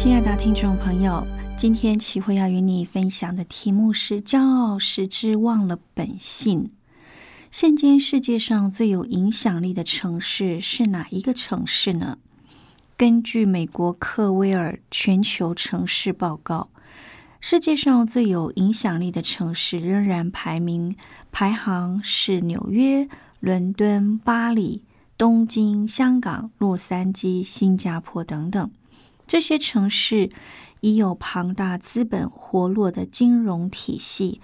亲爱的听众朋友，今天齐慧要与你分享的题目是“骄傲使之忘了本性”。现今世界上最有影响力的城市是哪一个城市呢？根据美国克威尔全球城市报告，世界上最有影响力的城市仍然排名排行是纽约、伦敦、巴黎、东京、香港、洛杉矶、新加坡等等。这些城市已有庞大资本活络的金融体系、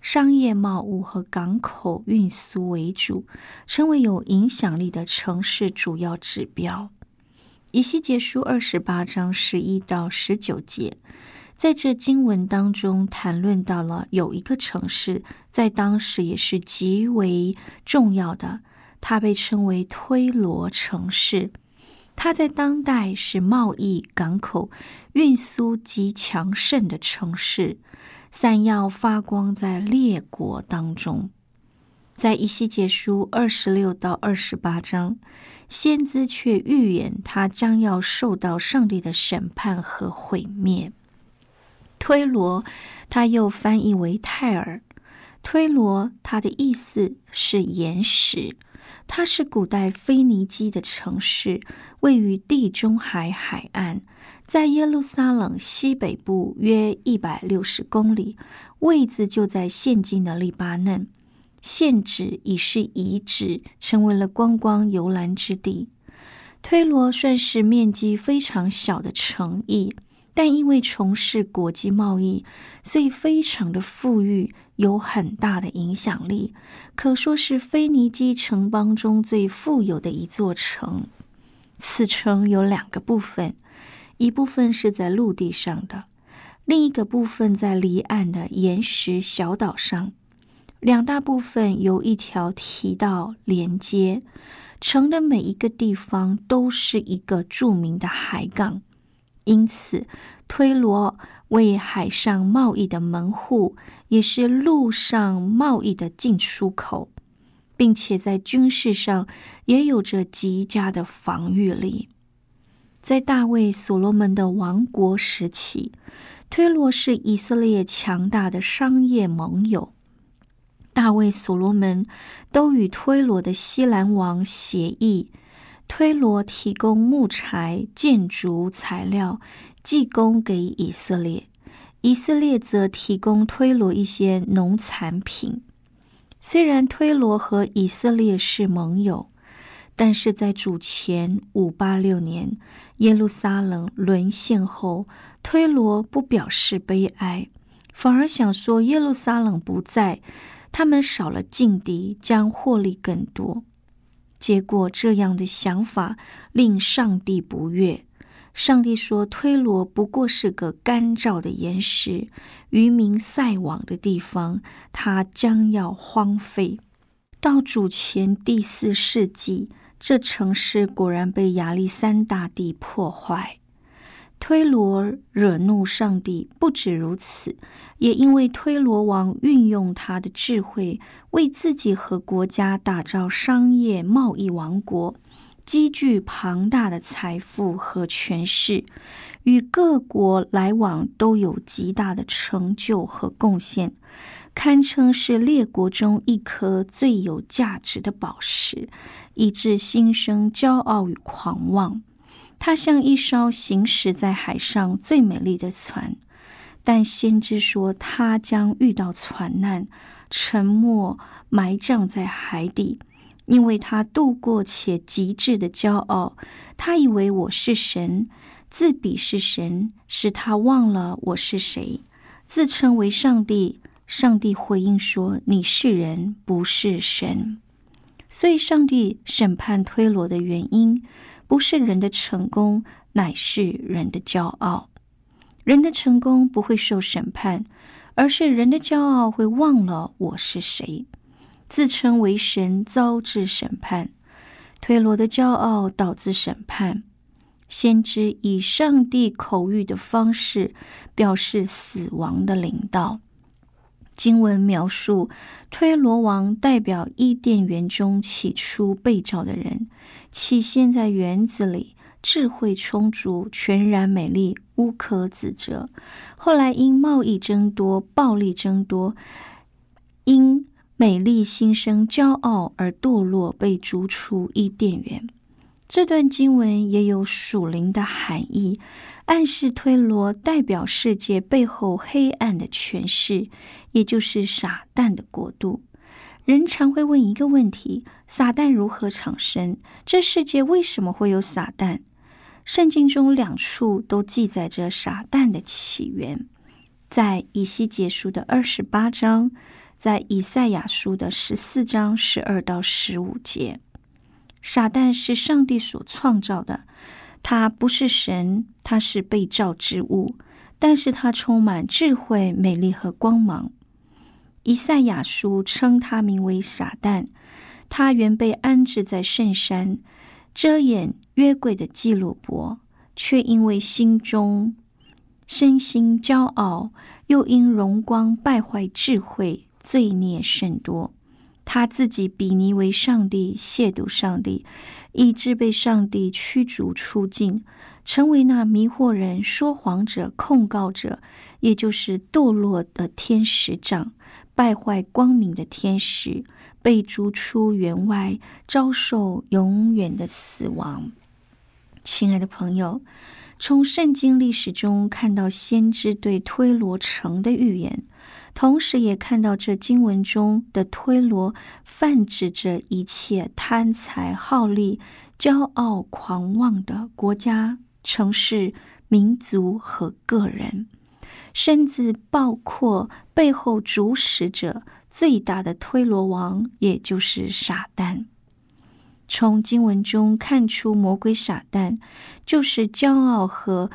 商业贸易和港口运输为主，成为有影响力的城市主要指标。以西结书二十八章十一到十九节，在这经文当中谈论到了有一个城市，在当时也是极为重要的，它被称为推罗城市。它在当代是贸易、港口、运输极强盛的城市，闪耀发光在列国当中。在一系结书二十六到二十八章，先知却预言他将要受到上帝的审判和毁灭。推罗，他又翻译为泰尔。推罗，它的意思是岩石。它是古代腓尼基的城市，位于地中海海岸，在耶路撒冷西北部约一百六十公里，位置就在现今的黎巴嫩。现址已是遗址，成为了观光游览之地。推罗算是面积非常小的城邑。但因为从事国际贸易，所以非常的富裕，有很大的影响力，可说是腓尼基城邦中最富有的一座城。此城有两个部分，一部分是在陆地上的，另一个部分在离岸的岩石小岛上。两大部分由一条堤道连接，城的每一个地方都是一个著名的海港。因此，推罗为海上贸易的门户，也是陆上贸易的进出口，并且在军事上也有着极佳的防御力。在大卫所罗门的王国时期，推罗是以色列强大的商业盟友。大卫所罗门都与推罗的西兰王协议。推罗提供木材、建筑材料，寄供给以色列；以色列则提供推罗一些农产品。虽然推罗和以色列是盟友，但是在主前五八六年耶路撒冷沦陷后，推罗不表示悲哀，反而想说耶路撒冷不在，他们少了劲敌，将获利更多。结果，这样的想法令上帝不悦。上帝说：“推罗不过是个干燥的岩石，渔民晒网的地方，它将要荒废。”到主前第四世纪，这城市果然被亚历山大帝破坏。推罗惹怒上帝，不止如此，也因为推罗王运用他的智慧，为自己和国家打造商业贸易王国，积聚庞大的财富和权势，与各国来往都有极大的成就和贡献，堪称是列国中一颗最有价值的宝石，以致心生骄傲与狂妄。它像一艘行驶在海上最美丽的船，但先知说他将遇到船难，沉没埋葬在海底，因为他度过且极致的骄傲。他以为我是神，自比是神，使他忘了我是谁，自称为上帝。上帝回应说：“你是人，不是神。”所以，上帝审判推罗的原因，不是人的成功，乃是人的骄傲。人的成功不会受审判，而是人的骄傲会忘了我是谁，自称为神，遭致审判。推罗的骄傲导致审判。先知以上帝口谕的方式表示死亡的领导。经文描述推罗王代表伊甸园中起初被造的人，起先在园子里智慧充足，全然美丽，无可指责。后来因贸易增多，暴力增多，因美丽心生骄傲而堕落，被逐出伊甸园。这段经文也有属灵的含义。暗示推罗代表世界背后黑暗的权势，也就是撒旦的国度。人常会问一个问题：撒旦如何产生？这世界为什么会有撒旦？圣经中两处都记载着撒旦的起源，在以西结书的二十八章，在以赛亚书的十四章十二到十五节。撒旦是上帝所创造的。他不是神，他是被造之物，但是他充满智慧、美丽和光芒。以赛亚书称他名为撒旦，他原被安置在圣山，遮掩约柜的基路伯，却因为心中身心骄傲，又因荣光败坏智慧，罪孽甚多。他自己比拟为上帝，亵渎上帝，以致被上帝驱逐出境，成为那迷惑人、说谎者、控告者，也就是堕落的天使长，败坏光明的天使，被逐出园外，遭受永远的死亡。亲爱的朋友，从圣经历史中看到先知对推罗城的预言。同时，也看到这经文中的推罗泛指着一切贪财好利、骄傲狂妄的国家、城市、民族和个人，甚至包括背后主使者最大的推罗王，也就是撒旦。从经文中看出，魔鬼撒旦就是骄傲和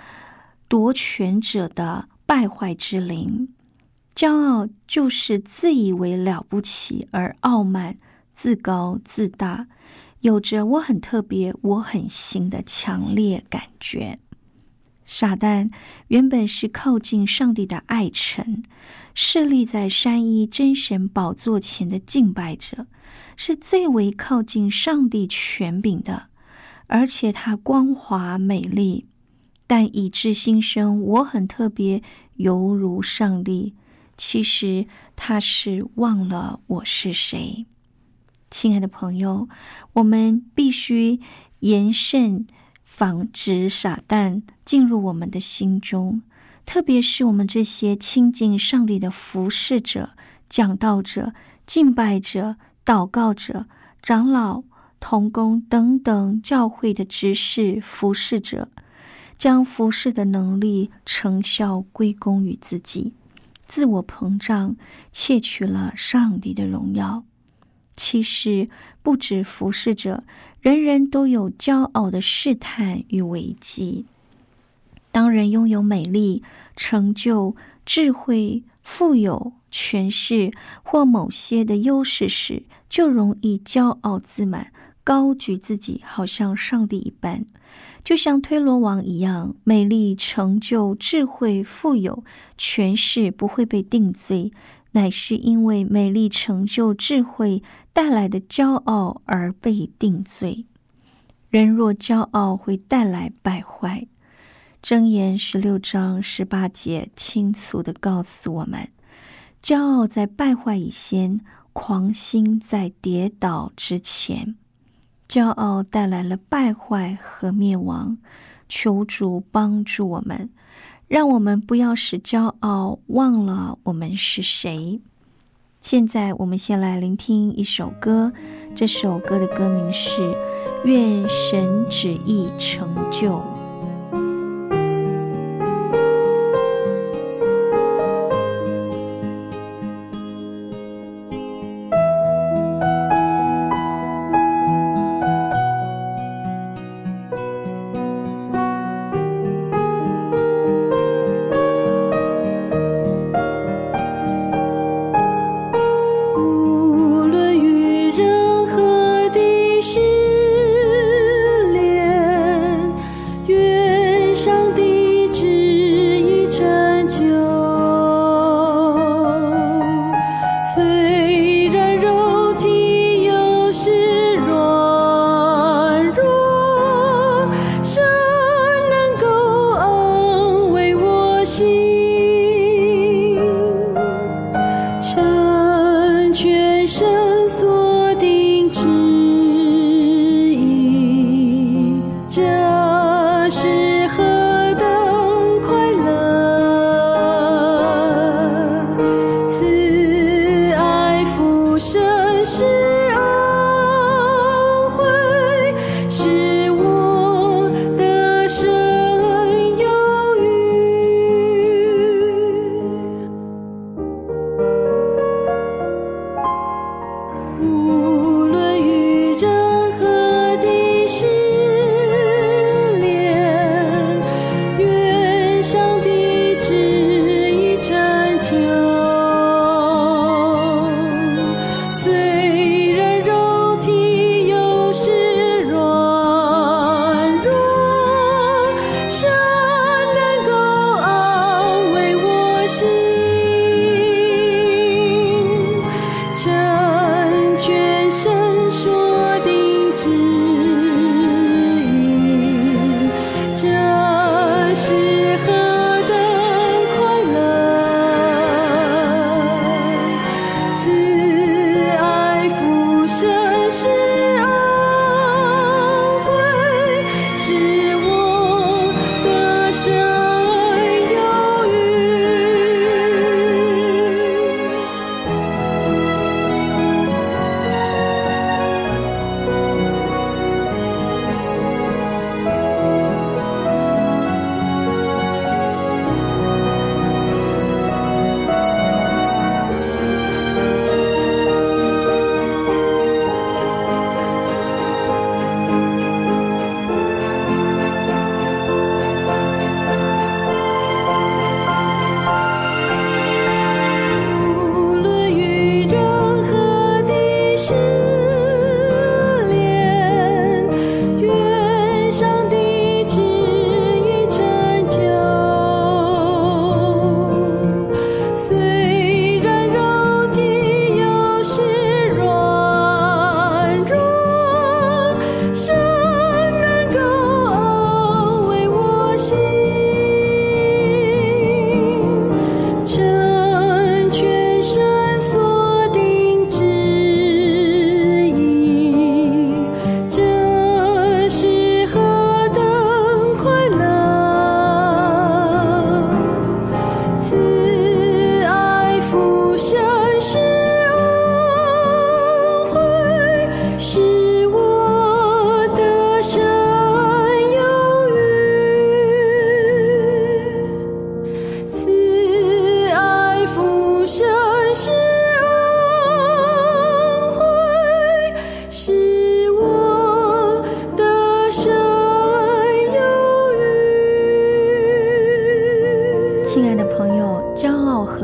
夺权者的败坏之灵。骄傲就是自以为了不起而傲慢、自高自大，有着我很特别、我很行的强烈感觉。撒旦原本是靠近上帝的爱臣，设立在山一真神宝座前的敬拜者，是最为靠近上帝权柄的，而且他光华美丽，但以致心生我很特别，犹如上帝。其实他是忘了我是谁，亲爱的朋友，我们必须严慎防止撒旦进入我们的心中，特别是我们这些亲近上帝的服侍者、讲道者、敬拜者、祷告者、长老、童工等等教会的执事、服侍者，将服侍的能力、成效归功于自己。自我膨胀，窃取了上帝的荣耀。其实不止服侍者，人人都有骄傲的试探与危机。当人拥有美丽、成就、智慧、富有、权势或某些的优势时，就容易骄傲自满，高举自己，好像上帝一般。就像推罗王一样，美丽、成就、智慧、富有、权势不会被定罪，乃是因为美丽、成就、智慧带来的骄傲而被定罪。人若骄傲，会带来败坏。箴言十六章十八节清楚的告诉我们：骄傲在败坏以先，狂心在跌倒之前。骄傲带来了败坏和灭亡。求主帮助我们，让我们不要使骄傲忘了我们是谁。现在，我们先来聆听一首歌。这首歌的歌名是《愿神旨意成就》。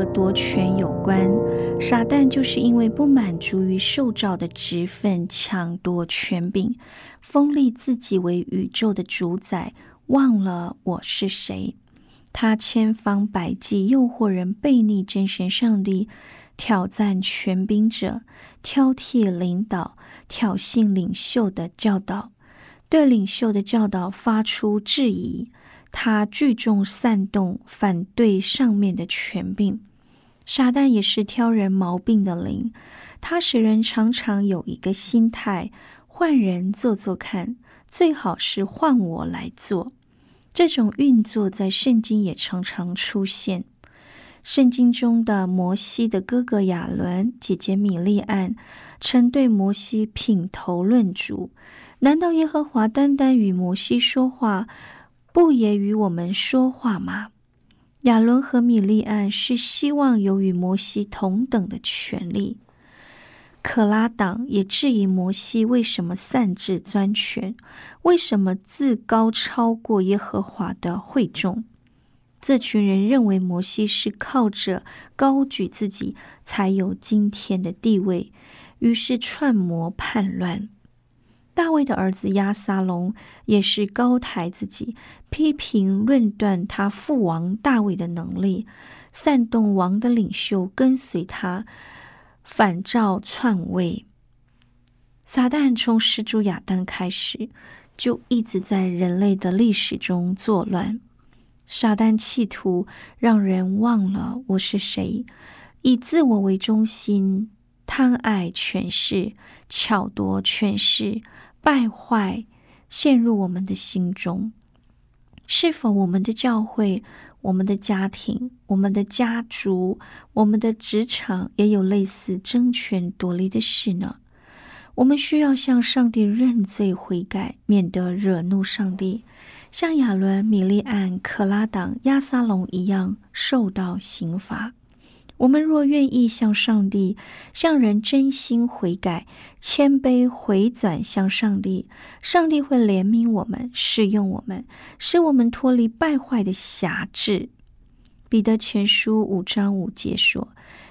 和夺权有关。傻蛋就是因为不满足于受召的职分，抢夺权柄，封立自己为宇宙的主宰，忘了我是谁。他千方百计诱惑人背逆真神上帝，挑战权柄者，挑剔领导，挑衅领袖的教导，对领袖的教导发出质疑。他聚众煽动，反对上面的权柄。撒旦也是挑人毛病的灵，他使人常常有一个心态：换人做做看，最好是换我来做。这种运作在圣经也常常出现。圣经中的摩西的哥哥亚伦、姐姐米利安，曾对摩西品头论足。难道耶和华单单与摩西说话，不也与我们说话吗？亚伦和米利安是希望有与摩西同等的权利。可拉党也质疑摩西为什么擅自专权，为什么自高超过耶和华的会众。这群人认为摩西是靠着高举自己才有今天的地位，于是串谋叛乱。大卫的儿子亚撒龙也是高抬自己，批评论断他父王大卫的能力，煽动王的领袖跟随他，反照篡位。撒旦从始祖亚当开始，就一直在人类的历史中作乱。撒旦企图让人忘了我是谁，以自我为中心，贪爱权势，巧夺权势，败坏陷入我们的心中。是否我们的教会、我们的家庭、我们的家族、我们的职场也有类似争权夺利的事呢？我们需要向上帝认罪悔改，免得惹怒上帝。像亚伦、米利安、可拉党、亚撒龙一样受到刑罚。我们若愿意向上帝、向人真心悔改、谦卑回转向上帝，上帝会怜悯我们，使用我们，使我们脱离败坏的辖制。彼得前书五章五节说：“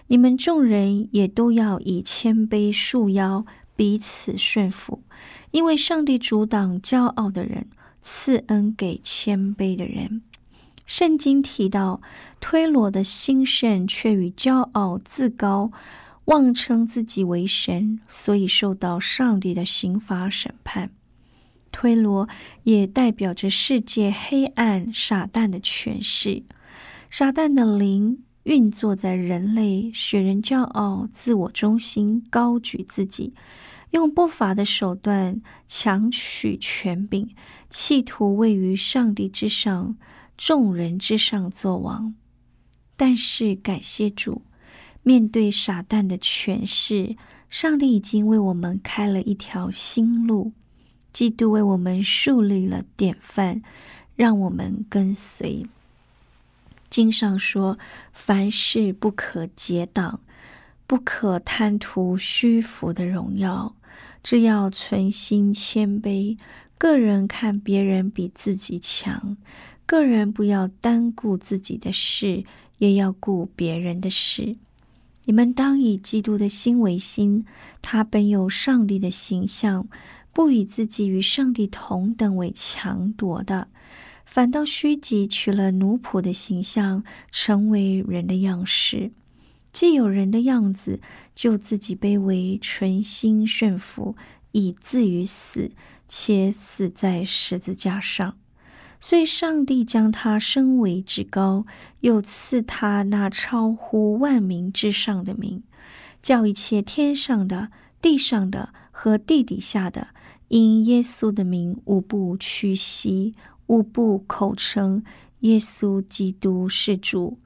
你们众人也都要以谦卑束腰，彼此顺服，因为上帝阻挡骄傲的人。”赐恩给谦卑的人。圣经提到推罗的兴盛，却与骄傲自高、妄称自己为神，所以受到上帝的刑罚审判。推罗也代表着世界黑暗、撒旦的权势。撒旦的灵运作在人类，使人骄傲、自我中心、高举自己。用不法的手段强取权柄，企图位于上帝之上、众人之上作王。但是感谢主，面对撒旦的权势，上帝已经为我们开了一条新路。基督为我们树立了典范，让我们跟随。经上说：“凡事不可结党，不可贪图虚浮的荣耀。”只要存心谦卑，个人看别人比自己强，个人不要单顾自己的事，也要顾别人的事。你们当以基督的心为心，他本有上帝的形象，不以自己与上帝同等为强夺的，反倒虚己，取了奴仆的形象，成为人的样式。既有人的样子，就自己卑微，存心顺服，以至于死，且死在十字架上。所以，上帝将他升为至高，又赐他那超乎万民之上的名，叫一切天上的、地上的和地底下的，因耶稣的名，无不屈膝，无不口称耶稣基督是主。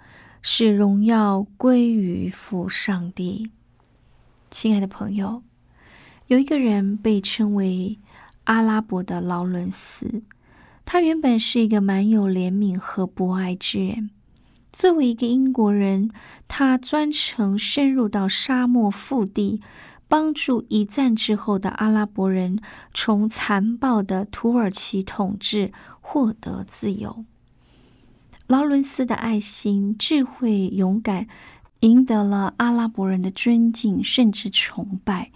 使荣耀归于父上帝。亲爱的朋友，有一个人被称为阿拉伯的劳伦斯，他原本是一个蛮有怜悯和博爱之人。作为一个英国人，他专程深入到沙漠腹地，帮助一战之后的阿拉伯人从残暴的土耳其统治获得自由。劳伦斯的爱心、智慧、勇敢，赢得了阿拉伯人的尊敬，甚至崇拜，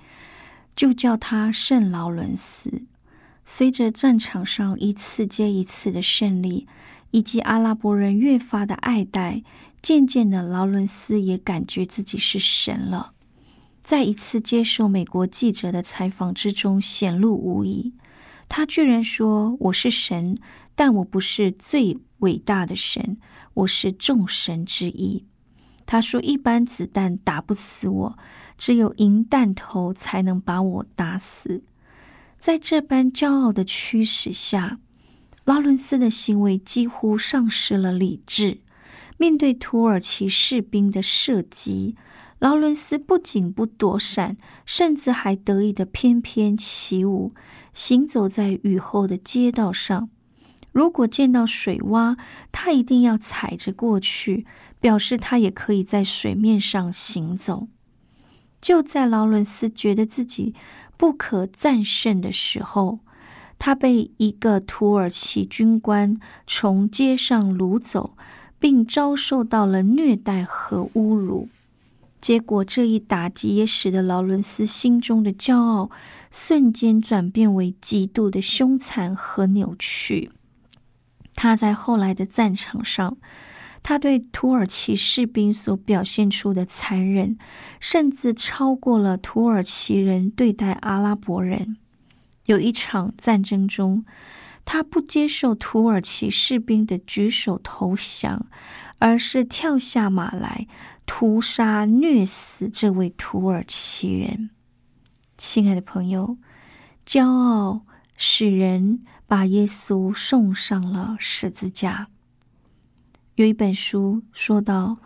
就叫他圣劳伦斯。随着战场上一次接一次的胜利，以及阿拉伯人越发的爱戴，渐渐的，劳伦斯也感觉自己是神了。在一次接受美国记者的采访之中，显露无遗。他居然说：“我是神，但我不是最。”伟大的神，我是众神之一。他说：“一般子弹打不死我，只有银弹头才能把我打死。”在这般骄傲的驱使下，劳伦斯的行为几乎丧失了理智。面对土耳其士兵的射击，劳伦斯不仅不躲闪，甚至还得意的翩翩起舞，行走在雨后的街道上。如果见到水洼，他一定要踩着过去，表示他也可以在水面上行走。就在劳伦斯觉得自己不可战胜的时候，他被一个土耳其军官从街上掳走。并遭受到了虐待和侮辱，结果这一打击也使得劳伦斯心中的骄傲瞬间转变为极度的凶残和扭曲。他在后来的战场上，他对土耳其士兵所表现出的残忍，甚至超过了土耳其人对待阿拉伯人。有一场战争中。他不接受土耳其士兵的举手投降，而是跳下马来屠杀虐死这位土耳其人。亲爱的朋友，骄傲使人把耶稣送上了十字架。有一本书说到，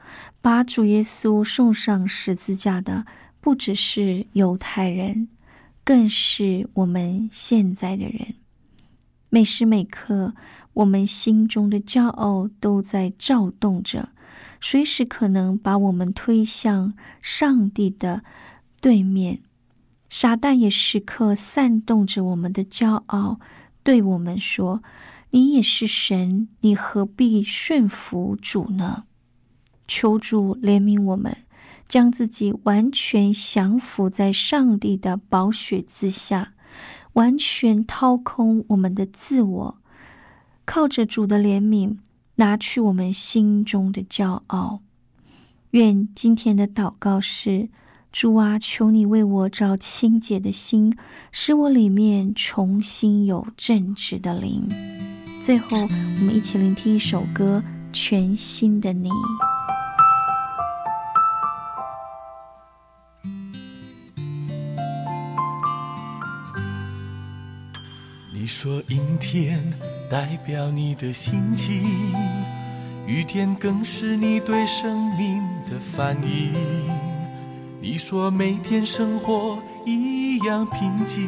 把主耶稣送上十字架的不只是犹太人，更是我们现在的人。每时每刻，我们心中的骄傲都在躁动着，随时可能把我们推向上帝的对面。撒旦也时刻煽动着我们的骄傲，对我们说：“你也是神，你何必顺服主呢？”求主怜悯我们，将自己完全降服在上帝的宝血之下。完全掏空我们的自我，靠着主的怜悯，拿去我们心中的骄傲。愿今天的祷告是：主啊，求你为我造清洁的心，使我里面重新有正直的灵。最后，我们一起聆听一首歌：《全新的你》。你说阴天代表你的心情，雨天更是你对生命的反应。你说每天生活一样平静，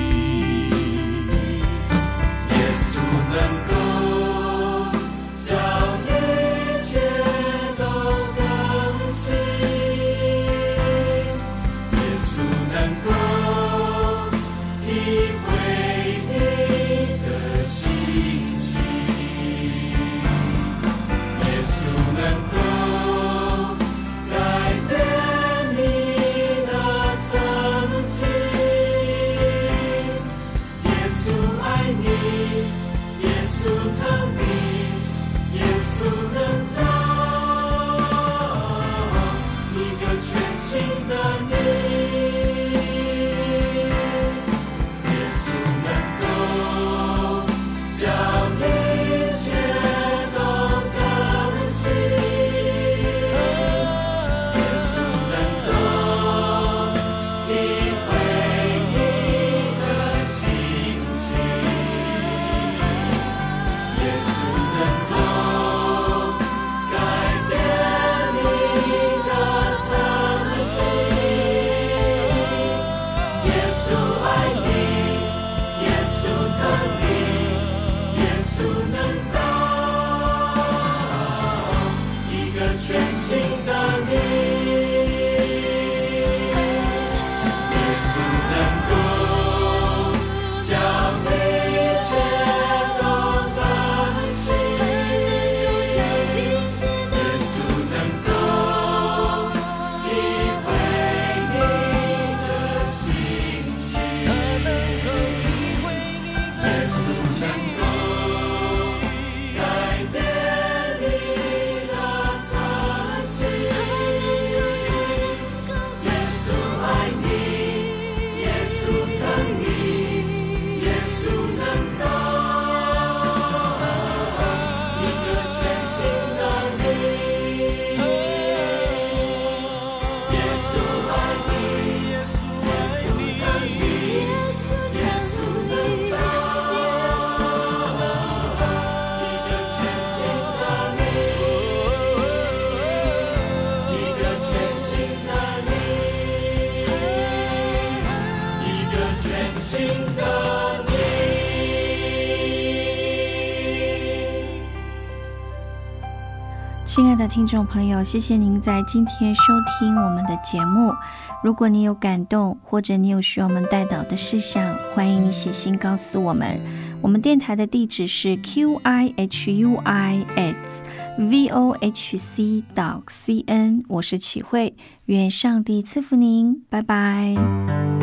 亲爱的听众朋友，谢谢您在今天收听我们的节目。如果你有感动，或者你有需要我们带导的事项，欢迎你写信告诉我们。我们电台的地址是 q i h u i x v o h c dot c n，我是启慧，愿上帝赐福您，拜拜。